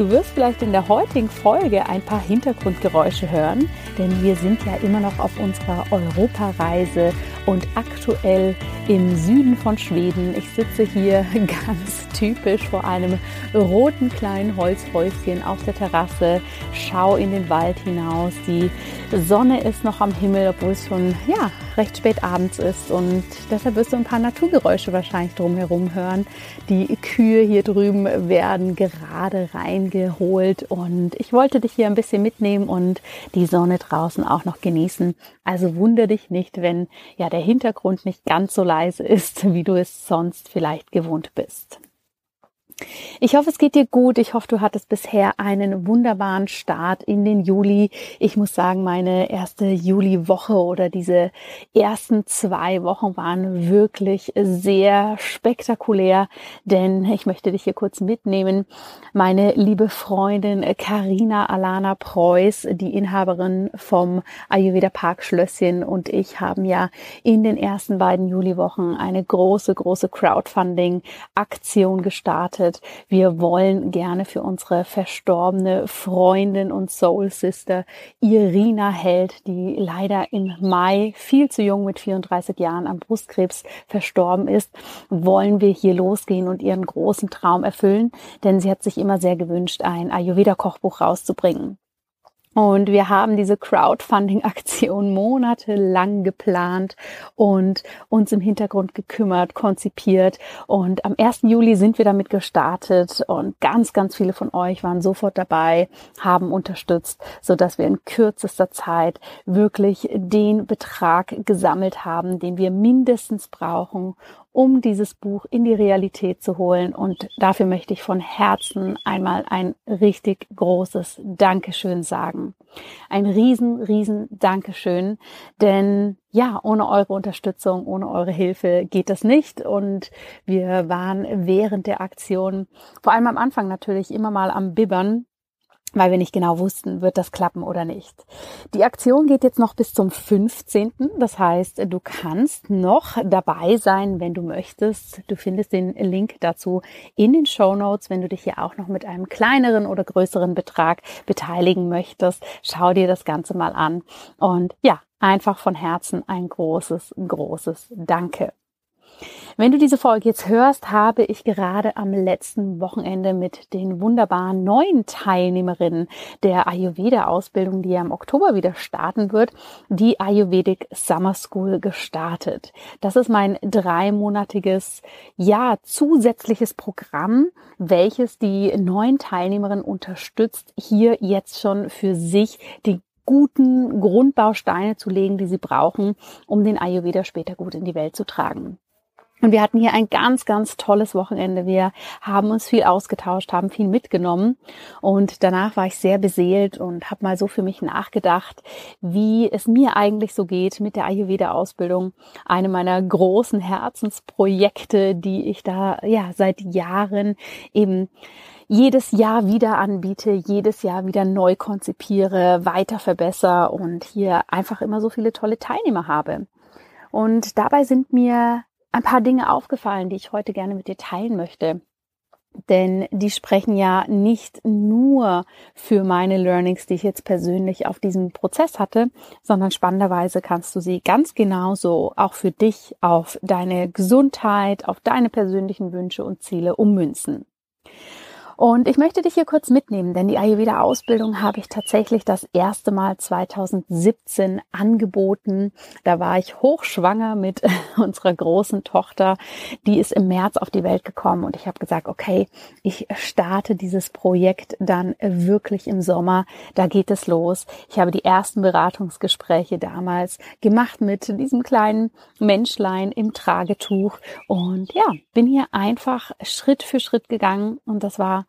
Du wirst vielleicht in der heutigen Folge ein paar Hintergrundgeräusche hören, denn wir sind ja immer noch auf unserer Europareise und aktuell im Süden von Schweden. Ich sitze hier ganz typisch vor einem roten kleinen Holzhäuschen auf der Terrasse, schaue in den Wald hinaus. Die Sonne ist noch am Himmel, obwohl es schon ja, recht spät abends ist und deshalb wirst du ein paar Naturgeräusche wahrscheinlich drumherum hören. Die Kühe hier drüben werden gerade reingeholt und ich wollte dich hier ein bisschen mitnehmen und die Sonne draußen auch noch genießen. Also wundere dich nicht, wenn ja der Hintergrund nicht ganz so leise ist, wie du es sonst vielleicht gewohnt bist. Ich hoffe, es geht dir gut. Ich hoffe, du hattest bisher einen wunderbaren Start in den Juli. Ich muss sagen, meine erste Juliwoche oder diese ersten zwei Wochen waren wirklich sehr spektakulär, denn ich möchte dich hier kurz mitnehmen. Meine liebe Freundin Karina Alana Preuß, die Inhaberin vom Ayurveda Park Schlösschen und ich haben ja in den ersten beiden Juliwochen eine große, große Crowdfunding Aktion gestartet bedeutet, wir wollen gerne für unsere verstorbene Freundin und Soul Sister Irina Held, die leider im Mai viel zu jung mit 34 Jahren am Brustkrebs verstorben ist, wollen wir hier losgehen und ihren großen Traum erfüllen, denn sie hat sich immer sehr gewünscht, ein Ayurveda-Kochbuch rauszubringen. Und wir haben diese Crowdfunding-Aktion monatelang geplant und uns im Hintergrund gekümmert, konzipiert. Und am 1. Juli sind wir damit gestartet und ganz, ganz viele von euch waren sofort dabei, haben unterstützt, so dass wir in kürzester Zeit wirklich den Betrag gesammelt haben, den wir mindestens brauchen, um dieses Buch in die Realität zu holen. Und dafür möchte ich von Herzen einmal ein richtig großes Dankeschön sagen. Ein riesen, riesen Dankeschön, denn ja, ohne eure Unterstützung, ohne eure Hilfe geht das nicht. Und wir waren während der Aktion, vor allem am Anfang natürlich, immer mal am Bibbern, weil wir nicht genau wussten, wird das klappen oder nicht. Die Aktion geht jetzt noch bis zum 15. Das heißt, du kannst noch dabei sein, wenn du möchtest. Du findest den Link dazu in den Show Notes, wenn du dich hier auch noch mit einem kleineren oder größeren Betrag beteiligen möchtest. Schau dir das Ganze mal an. Und ja, einfach von Herzen ein großes, großes Danke. Wenn du diese Folge jetzt hörst, habe ich gerade am letzten Wochenende mit den wunderbaren neuen Teilnehmerinnen der Ayurveda-Ausbildung, die ja im Oktober wieder starten wird, die Ayurvedic Summer School gestartet. Das ist mein dreimonatiges, ja, zusätzliches Programm, welches die neuen Teilnehmerinnen unterstützt, hier jetzt schon für sich die guten Grundbausteine zu legen, die sie brauchen, um den Ayurveda später gut in die Welt zu tragen. Und wir hatten hier ein ganz, ganz tolles Wochenende. Wir haben uns viel ausgetauscht, haben viel mitgenommen. Und danach war ich sehr beseelt und habe mal so für mich nachgedacht, wie es mir eigentlich so geht mit der Ayurveda-Ausbildung. Eine meiner großen Herzensprojekte, die ich da ja seit Jahren eben jedes Jahr wieder anbiete, jedes Jahr wieder neu konzipiere, weiter verbessere und hier einfach immer so viele tolle Teilnehmer habe. Und dabei sind mir ein paar Dinge aufgefallen, die ich heute gerne mit dir teilen möchte. Denn die sprechen ja nicht nur für meine Learnings, die ich jetzt persönlich auf diesem Prozess hatte, sondern spannenderweise kannst du sie ganz genauso auch für dich auf deine Gesundheit, auf deine persönlichen Wünsche und Ziele ummünzen. Und ich möchte dich hier kurz mitnehmen, denn die Ayurveda-Ausbildung habe ich tatsächlich das erste Mal 2017 angeboten. Da war ich hochschwanger mit unserer großen Tochter. Die ist im März auf die Welt gekommen und ich habe gesagt, okay, ich starte dieses Projekt dann wirklich im Sommer. Da geht es los. Ich habe die ersten Beratungsgespräche damals gemacht mit diesem kleinen Menschlein im Tragetuch und ja, bin hier einfach Schritt für Schritt gegangen und das war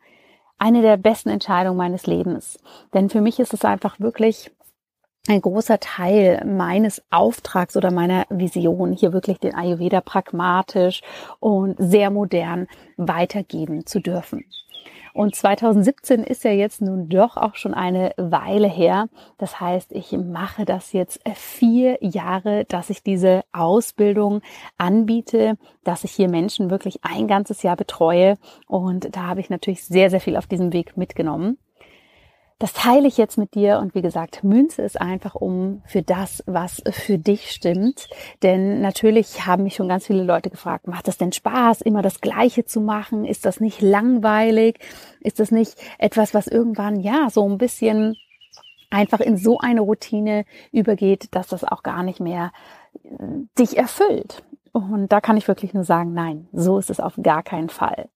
eine der besten Entscheidungen meines Lebens. Denn für mich ist es einfach wirklich ein großer Teil meines Auftrags oder meiner Vision, hier wirklich den Ayurveda pragmatisch und sehr modern weitergeben zu dürfen. Und 2017 ist ja jetzt nun doch auch schon eine Weile her. Das heißt, ich mache das jetzt vier Jahre, dass ich diese Ausbildung anbiete, dass ich hier Menschen wirklich ein ganzes Jahr betreue. Und da habe ich natürlich sehr, sehr viel auf diesem Weg mitgenommen. Das teile ich jetzt mit dir und wie gesagt, münze es einfach um für das, was für dich stimmt. Denn natürlich haben mich schon ganz viele Leute gefragt, macht das denn Spaß, immer das Gleiche zu machen? Ist das nicht langweilig? Ist das nicht etwas, was irgendwann, ja, so ein bisschen einfach in so eine Routine übergeht, dass das auch gar nicht mehr äh, dich erfüllt? Und da kann ich wirklich nur sagen, nein, so ist es auf gar keinen Fall.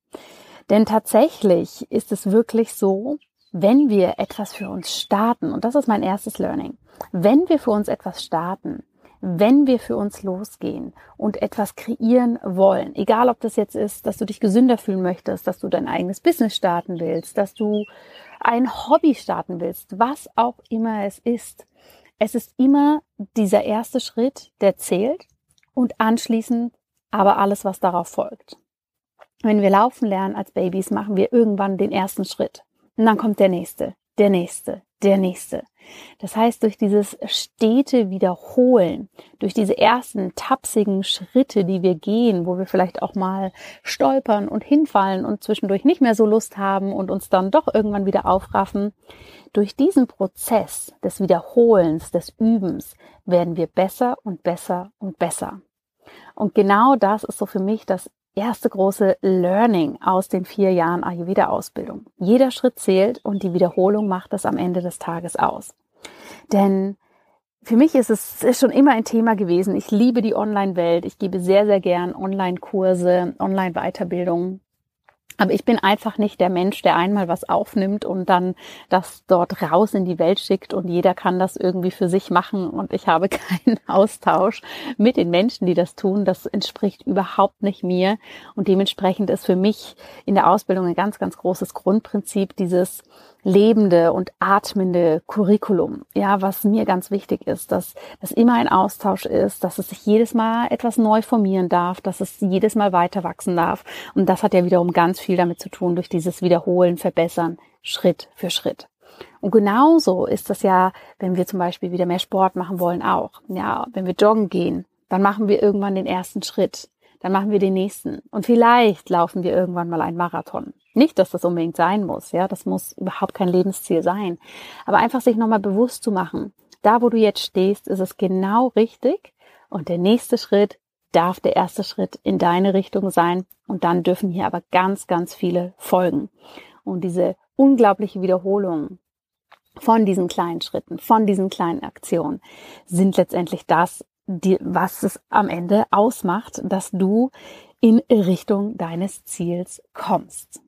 Denn tatsächlich ist es wirklich so, wenn wir etwas für uns starten, und das ist mein erstes Learning, wenn wir für uns etwas starten, wenn wir für uns losgehen und etwas kreieren wollen, egal ob das jetzt ist, dass du dich gesünder fühlen möchtest, dass du dein eigenes Business starten willst, dass du ein Hobby starten willst, was auch immer es ist, es ist immer dieser erste Schritt, der zählt und anschließend aber alles, was darauf folgt. Wenn wir laufen lernen als Babys, machen wir irgendwann den ersten Schritt. Und dann kommt der nächste, der nächste, der nächste. Das heißt, durch dieses stete Wiederholen, durch diese ersten tapsigen Schritte, die wir gehen, wo wir vielleicht auch mal stolpern und hinfallen und zwischendurch nicht mehr so Lust haben und uns dann doch irgendwann wieder aufraffen, durch diesen Prozess des Wiederholens, des Übens werden wir besser und besser und besser. Und genau das ist so für mich das erste große Learning aus den vier Jahren Ayurveda-Ausbildung. Jeder Schritt zählt und die Wiederholung macht es am Ende des Tages aus. Denn für mich ist es schon immer ein Thema gewesen. Ich liebe die Online-Welt. Ich gebe sehr, sehr gern Online-Kurse, Online-Weiterbildungen. Aber ich bin einfach nicht der Mensch, der einmal was aufnimmt und dann das dort raus in die Welt schickt und jeder kann das irgendwie für sich machen und ich habe keinen Austausch mit den Menschen, die das tun. Das entspricht überhaupt nicht mir und dementsprechend ist für mich in der Ausbildung ein ganz, ganz großes Grundprinzip dieses lebende und atmende Curriculum. Ja, was mir ganz wichtig ist, dass das immer ein Austausch ist, dass es sich jedes Mal etwas neu formieren darf, dass es jedes Mal weiter wachsen darf. Und das hat ja wiederum ganz viel damit zu tun durch dieses Wiederholen, Verbessern, Schritt für Schritt. Und genauso ist das ja, wenn wir zum Beispiel wieder mehr Sport machen wollen, auch. Ja, wenn wir joggen gehen, dann machen wir irgendwann den ersten Schritt dann machen wir den nächsten. Und vielleicht laufen wir irgendwann mal einen Marathon. Nicht, dass das unbedingt sein muss, ja, das muss überhaupt kein Lebensziel sein. Aber einfach sich nochmal bewusst zu machen, da wo du jetzt stehst, ist es genau richtig. Und der nächste Schritt darf der erste Schritt in deine Richtung sein. Und dann dürfen hier aber ganz, ganz viele folgen. Und diese unglaubliche Wiederholung von diesen kleinen Schritten, von diesen kleinen Aktionen sind letztendlich das, die, was es am Ende ausmacht, dass du in Richtung deines Ziels kommst.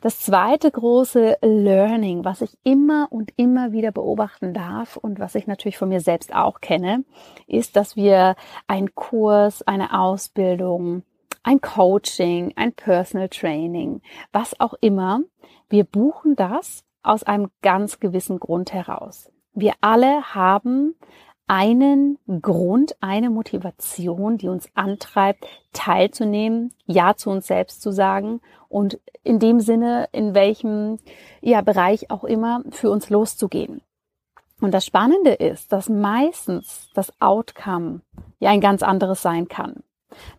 Das zweite große Learning, was ich immer und immer wieder beobachten darf und was ich natürlich von mir selbst auch kenne, ist, dass wir einen Kurs, eine Ausbildung, ein Coaching, ein Personal Training, was auch immer, wir buchen das aus einem ganz gewissen Grund heraus. Wir alle haben einen Grund, eine Motivation, die uns antreibt, teilzunehmen, Ja zu uns selbst zu sagen und in dem Sinne, in welchem ja, Bereich auch immer, für uns loszugehen. Und das Spannende ist, dass meistens das Outcome ja ein ganz anderes sein kann.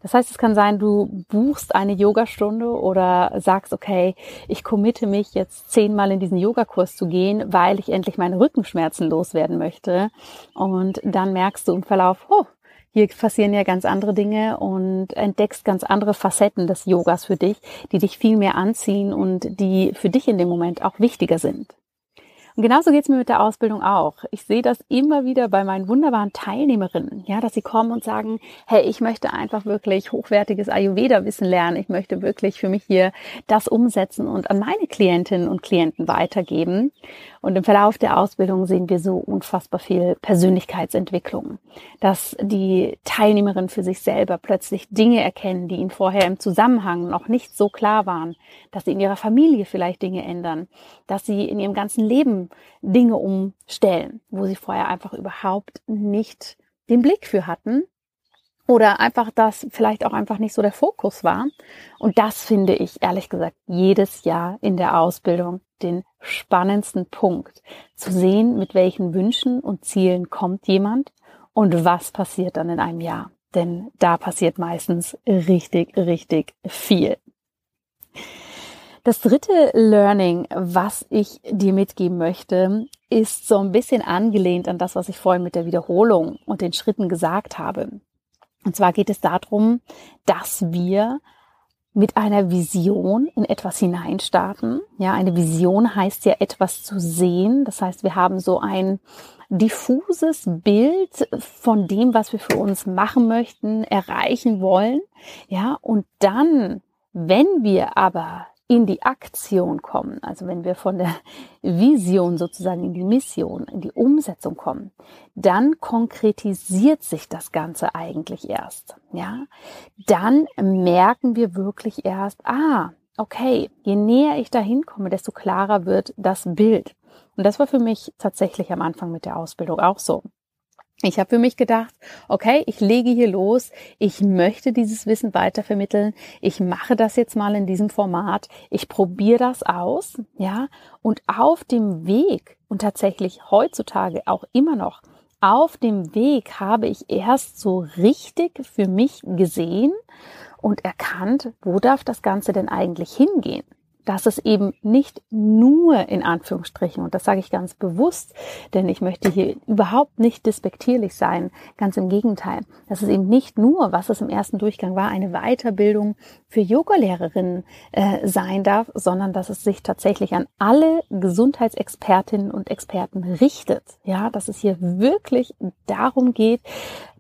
Das heißt, es kann sein, du buchst eine Yogastunde oder sagst, okay, ich committe mich jetzt zehnmal in diesen Yogakurs zu gehen, weil ich endlich meine Rückenschmerzen loswerden möchte. Und dann merkst du im Verlauf, oh, hier passieren ja ganz andere Dinge und entdeckst ganz andere Facetten des Yogas für dich, die dich viel mehr anziehen und die für dich in dem Moment auch wichtiger sind. Und genauso geht's mir mit der Ausbildung auch. Ich sehe das immer wieder bei meinen wunderbaren Teilnehmerinnen, ja, dass sie kommen und sagen, hey, ich möchte einfach wirklich hochwertiges Ayurveda-Wissen lernen. Ich möchte wirklich für mich hier das umsetzen und an meine Klientinnen und Klienten weitergeben. Und im Verlauf der Ausbildung sehen wir so unfassbar viel Persönlichkeitsentwicklung, dass die Teilnehmerinnen für sich selber plötzlich Dinge erkennen, die ihnen vorher im Zusammenhang noch nicht so klar waren, dass sie in ihrer Familie vielleicht Dinge ändern, dass sie in ihrem ganzen Leben Dinge umstellen, wo sie vorher einfach überhaupt nicht den Blick für hatten oder einfach das vielleicht auch einfach nicht so der Fokus war. Und das finde ich ehrlich gesagt jedes Jahr in der Ausbildung den spannendsten Punkt, zu sehen, mit welchen Wünschen und Zielen kommt jemand und was passiert dann in einem Jahr. Denn da passiert meistens richtig, richtig viel. Das dritte Learning, was ich dir mitgeben möchte, ist so ein bisschen angelehnt an das, was ich vorhin mit der Wiederholung und den Schritten gesagt habe. Und zwar geht es darum, dass wir mit einer Vision in etwas hineinstarten. Ja, eine Vision heißt ja etwas zu sehen. Das heißt, wir haben so ein diffuses Bild von dem, was wir für uns machen möchten, erreichen wollen. Ja, und dann, wenn wir aber in die Aktion kommen, also wenn wir von der Vision sozusagen in die Mission, in die Umsetzung kommen, dann konkretisiert sich das Ganze eigentlich erst. Ja, dann merken wir wirklich erst, ah, okay, je näher ich dahin komme, desto klarer wird das Bild. Und das war für mich tatsächlich am Anfang mit der Ausbildung auch so. Ich habe für mich gedacht, okay, ich lege hier los, ich möchte dieses Wissen weitervermitteln, ich mache das jetzt mal in diesem Format, ich probiere das aus, ja, und auf dem Weg und tatsächlich heutzutage auch immer noch auf dem Weg habe ich erst so richtig für mich gesehen und erkannt, wo darf das Ganze denn eigentlich hingehen? Dass es eben nicht nur in Anführungsstrichen, und das sage ich ganz bewusst, denn ich möchte hier überhaupt nicht despektierlich sein, ganz im Gegenteil, dass es eben nicht nur, was es im ersten Durchgang war, eine Weiterbildung für Yogalehrerinnen äh, sein darf, sondern dass es sich tatsächlich an alle Gesundheitsexpertinnen und Experten richtet. Ja, dass es hier wirklich darum geht,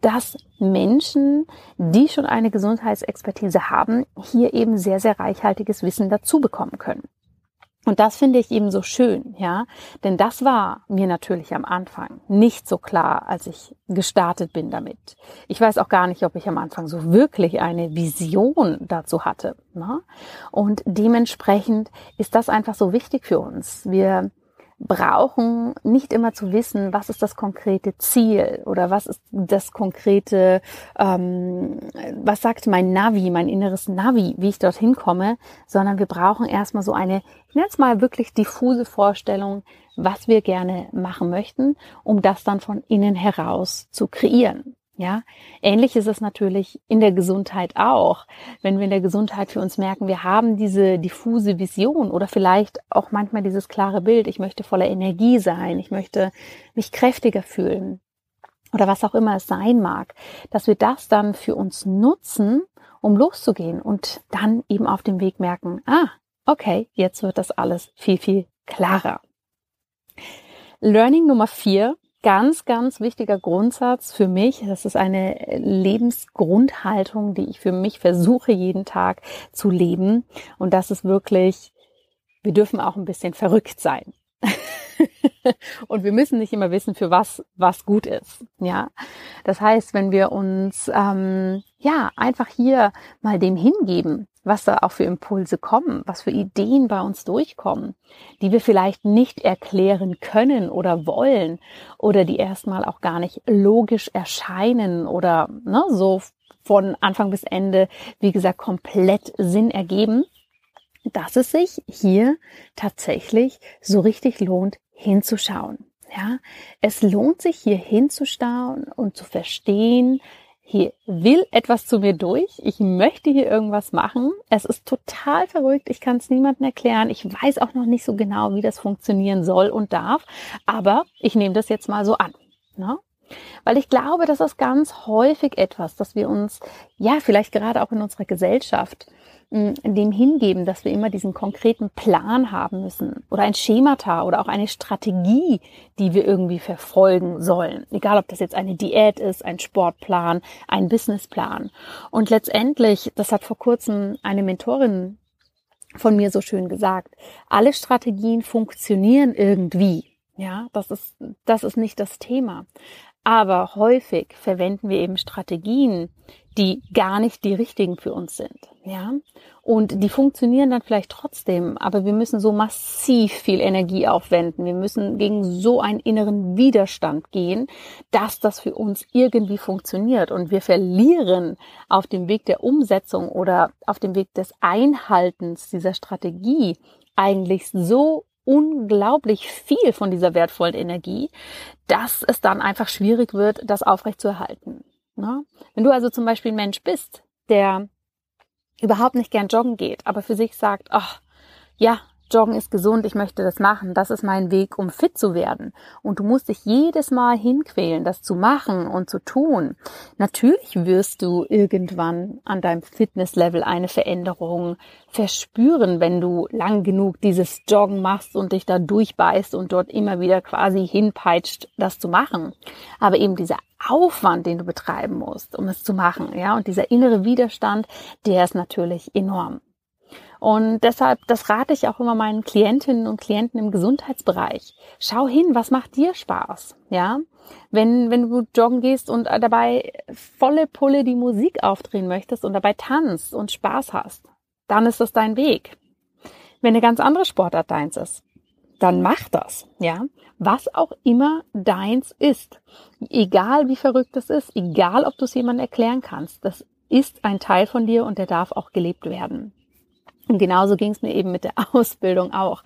dass Menschen, die schon eine Gesundheitsexpertise haben, hier eben sehr, sehr reichhaltiges Wissen dazu bekommen können. Und das finde ich eben so schön, ja, denn das war mir natürlich am Anfang nicht so klar, als ich gestartet bin damit. Ich weiß auch gar nicht, ob ich am Anfang so wirklich eine Vision dazu hatte. Ne? Und dementsprechend ist das einfach so wichtig für uns. Wir brauchen nicht immer zu wissen, was ist das konkrete Ziel oder was ist das konkrete, ähm, was sagt mein Navi, mein inneres Navi, wie ich dorthin komme, sondern wir brauchen erstmal so eine, ich nenne es mal wirklich diffuse Vorstellung, was wir gerne machen möchten, um das dann von innen heraus zu kreieren. Ja, ähnlich ist es natürlich in der Gesundheit auch. Wenn wir in der Gesundheit für uns merken, wir haben diese diffuse Vision oder vielleicht auch manchmal dieses klare Bild, ich möchte voller Energie sein, ich möchte mich kräftiger fühlen oder was auch immer es sein mag, dass wir das dann für uns nutzen, um loszugehen und dann eben auf dem Weg merken, ah, okay, jetzt wird das alles viel, viel klarer. Learning Nummer vier ganz, ganz wichtiger Grundsatz für mich. Das ist eine Lebensgrundhaltung, die ich für mich versuche jeden Tag zu leben. Und das ist wirklich, wir dürfen auch ein bisschen verrückt sein. und wir müssen nicht immer wissen, für was was gut ist. Ja, das heißt, wenn wir uns ähm, ja einfach hier mal dem hingeben, was da auch für Impulse kommen, was für Ideen bei uns durchkommen, die wir vielleicht nicht erklären können oder wollen oder die erstmal auch gar nicht logisch erscheinen oder ne, so von Anfang bis Ende, wie gesagt, komplett Sinn ergeben, dass es sich hier tatsächlich so richtig lohnt, hinzuschauen. Ja, es lohnt sich hier hinzuschauen und zu verstehen, hier will etwas zu mir durch, ich möchte hier irgendwas machen. Es ist total verrückt, ich kann es niemandem erklären. Ich weiß auch noch nicht so genau, wie das funktionieren soll und darf, aber ich nehme das jetzt mal so an. Ne? Weil ich glaube, das ist ganz häufig etwas, dass wir uns, ja, vielleicht gerade auch in unserer Gesellschaft, dem hingeben, dass wir immer diesen konkreten Plan haben müssen oder ein Schemata oder auch eine Strategie, die wir irgendwie verfolgen sollen. Egal, ob das jetzt eine Diät ist, ein Sportplan, ein Businessplan. Und letztendlich, das hat vor kurzem eine Mentorin von mir so schön gesagt, alle Strategien funktionieren irgendwie. Ja, das ist, das ist nicht das Thema. Aber häufig verwenden wir eben Strategien, die gar nicht die richtigen für uns sind. Ja, und die funktionieren dann vielleicht trotzdem, aber wir müssen so massiv viel Energie aufwenden. Wir müssen gegen so einen inneren Widerstand gehen, dass das für uns irgendwie funktioniert. Und wir verlieren auf dem Weg der Umsetzung oder auf dem Weg des Einhaltens dieser Strategie eigentlich so unglaublich viel von dieser wertvollen Energie, dass es dann einfach schwierig wird, das aufrechtzuerhalten. Ne? Wenn du also zum Beispiel ein Mensch bist, der überhaupt nicht gern joggen geht, aber für sich sagt, ach, ja, Joggen ist gesund, ich möchte das machen, das ist mein Weg, um fit zu werden. Und du musst dich jedes Mal hinquälen, das zu machen und zu tun. Natürlich wirst du irgendwann an deinem Fitnesslevel eine Veränderung verspüren, wenn du lang genug dieses Joggen machst und dich da durchbeißt und dort immer wieder quasi hinpeitscht, das zu machen. Aber eben dieser Aufwand, den du betreiben musst, um es zu machen, ja, und dieser innere Widerstand, der ist natürlich enorm. Und deshalb, das rate ich auch immer meinen Klientinnen und Klienten im Gesundheitsbereich. Schau hin, was macht dir Spaß? Ja, wenn, wenn du joggen gehst und dabei volle Pulle die Musik aufdrehen möchtest und dabei tanzt und Spaß hast, dann ist das dein Weg. Wenn eine ganz andere Sportart deins ist, dann mach das, ja. Was auch immer deins ist. Egal wie verrückt es ist, egal ob du es jemandem erklären kannst, das ist ein Teil von dir und der darf auch gelebt werden. Und genauso ging es mir eben mit der Ausbildung auch.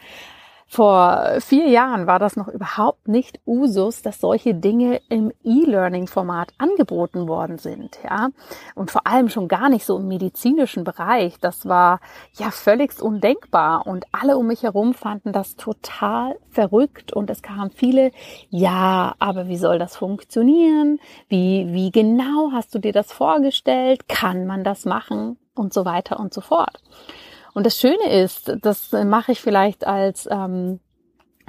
Vor vier Jahren war das noch überhaupt nicht Usus, dass solche Dinge im E-Learning-Format angeboten worden sind, ja. Und vor allem schon gar nicht so im medizinischen Bereich. Das war ja völlig undenkbar. Und alle um mich herum fanden das total verrückt. Und es kamen viele, ja, aber wie soll das funktionieren? Wie, wie genau hast du dir das vorgestellt? Kann man das machen? Und so weiter und so fort. Und das Schöne ist, das mache ich vielleicht als ähm,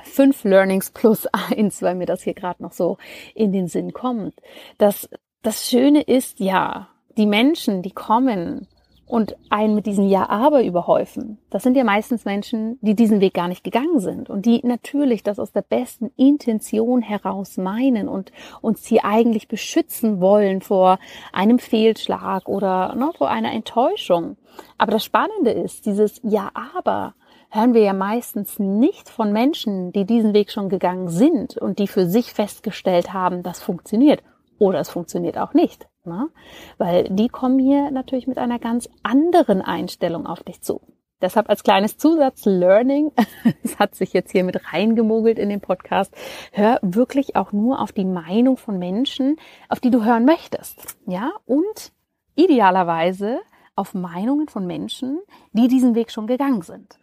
fünf Learnings plus eins, weil mir das hier gerade noch so in den Sinn kommt. Das, das Schöne ist ja, die Menschen, die kommen und einen mit diesen Ja-Aber überhäufen. Das sind ja meistens Menschen, die diesen Weg gar nicht gegangen sind und die natürlich das aus der besten Intention heraus meinen und uns hier eigentlich beschützen wollen vor einem Fehlschlag oder ne, vor einer Enttäuschung. Aber das Spannende ist, dieses Ja-Aber hören wir ja meistens nicht von Menschen, die diesen Weg schon gegangen sind und die für sich festgestellt haben, das funktioniert oder es funktioniert auch nicht. Ne? Weil die kommen hier natürlich mit einer ganz anderen Einstellung auf dich zu. Deshalb als kleines Zusatz-Learning, es hat sich jetzt hier mit reingemogelt in den Podcast, hör wirklich auch nur auf die Meinung von Menschen, auf die du hören möchtest. Ja, und idealerweise auf Meinungen von Menschen, die diesen Weg schon gegangen sind.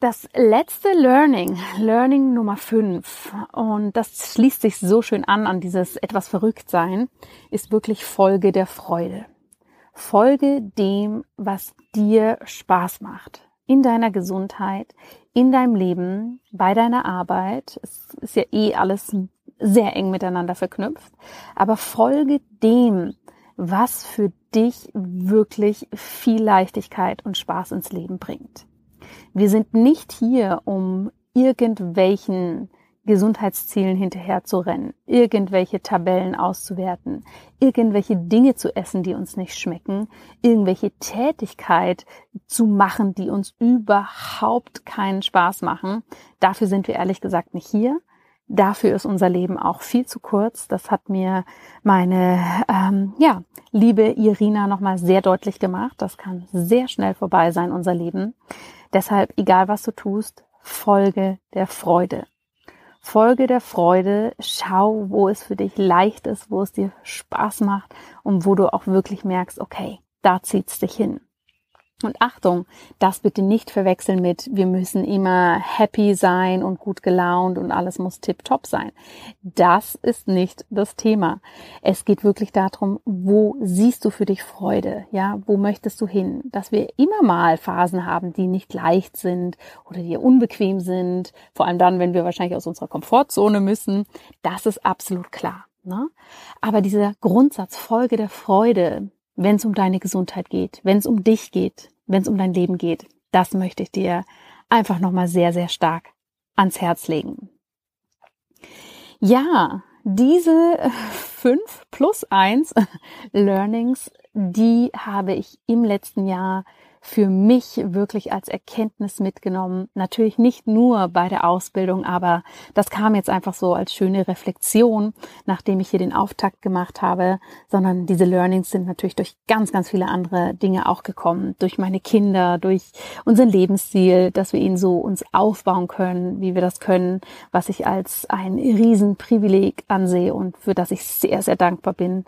Das letzte Learning, Learning Nummer 5, und das schließt sich so schön an an dieses etwas verrückt sein, ist wirklich Folge der Freude. Folge dem, was dir Spaß macht. In deiner Gesundheit, in deinem Leben, bei deiner Arbeit. Es ist ja eh alles sehr eng miteinander verknüpft. Aber folge dem, was für dich wirklich viel Leichtigkeit und Spaß ins Leben bringt. Wir sind nicht hier, um irgendwelchen Gesundheitszielen hinterher zu rennen, irgendwelche Tabellen auszuwerten, irgendwelche Dinge zu essen, die uns nicht schmecken, irgendwelche Tätigkeit zu machen, die uns überhaupt keinen Spaß machen. Dafür sind wir ehrlich gesagt nicht hier. Dafür ist unser Leben auch viel zu kurz. Das hat mir meine ähm, ja, liebe Irina nochmal sehr deutlich gemacht. Das kann sehr schnell vorbei sein, unser Leben. Deshalb, egal was du tust, folge der Freude. Folge der Freude, schau, wo es für dich leicht ist, wo es dir Spaß macht und wo du auch wirklich merkst, okay, da zieht's dich hin. Und Achtung, das bitte nicht verwechseln mit, wir müssen immer happy sein und gut gelaunt und alles muss tipptopp sein. Das ist nicht das Thema. Es geht wirklich darum, wo siehst du für dich Freude? Ja, wo möchtest du hin? Dass wir immer mal Phasen haben, die nicht leicht sind oder die unbequem sind. Vor allem dann, wenn wir wahrscheinlich aus unserer Komfortzone müssen. Das ist absolut klar. Ne? Aber dieser Grundsatz Folge der Freude, wenn es um deine Gesundheit geht, wenn es um dich geht, wenn es um dein Leben geht. Das möchte ich dir einfach nochmal sehr, sehr stark ans Herz legen. Ja, diese fünf plus eins Learnings, die habe ich im letzten Jahr für mich wirklich als Erkenntnis mitgenommen. Natürlich nicht nur bei der Ausbildung, aber das kam jetzt einfach so als schöne Reflexion, nachdem ich hier den Auftakt gemacht habe, sondern diese Learnings sind natürlich durch ganz, ganz viele andere Dinge auch gekommen. Durch meine Kinder, durch unseren Lebensstil, dass wir ihn so uns aufbauen können, wie wir das können, was ich als ein Riesenprivileg ansehe und für das ich sehr, sehr dankbar bin.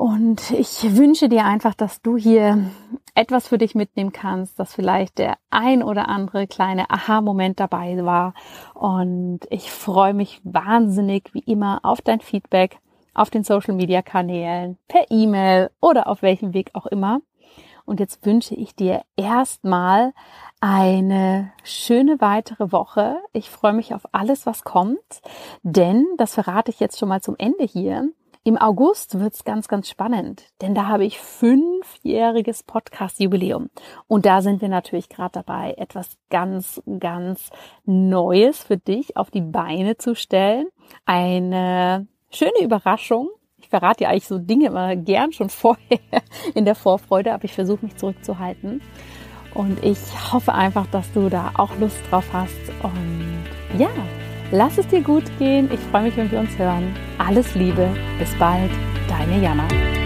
Und ich wünsche dir einfach, dass du hier etwas für dich mitnehmen kannst, dass vielleicht der ein oder andere kleine Aha-Moment dabei war. Und ich freue mich wahnsinnig, wie immer, auf dein Feedback auf den Social-Media-Kanälen, per E-Mail oder auf welchem Weg auch immer. Und jetzt wünsche ich dir erstmal eine schöne weitere Woche. Ich freue mich auf alles, was kommt, denn das verrate ich jetzt schon mal zum Ende hier. Im August wird's ganz, ganz spannend, denn da habe ich fünfjähriges Podcast-Jubiläum. Und da sind wir natürlich gerade dabei, etwas ganz, ganz Neues für dich auf die Beine zu stellen. Eine schöne Überraschung. Ich verrate dir eigentlich so Dinge immer gern schon vorher in der Vorfreude, aber ich versuche mich zurückzuhalten. Und ich hoffe einfach, dass du da auch Lust drauf hast. Und ja, Lass es dir gut gehen. Ich freue mich, wenn wir uns hören. Alles Liebe. Bis bald. Deine Jana.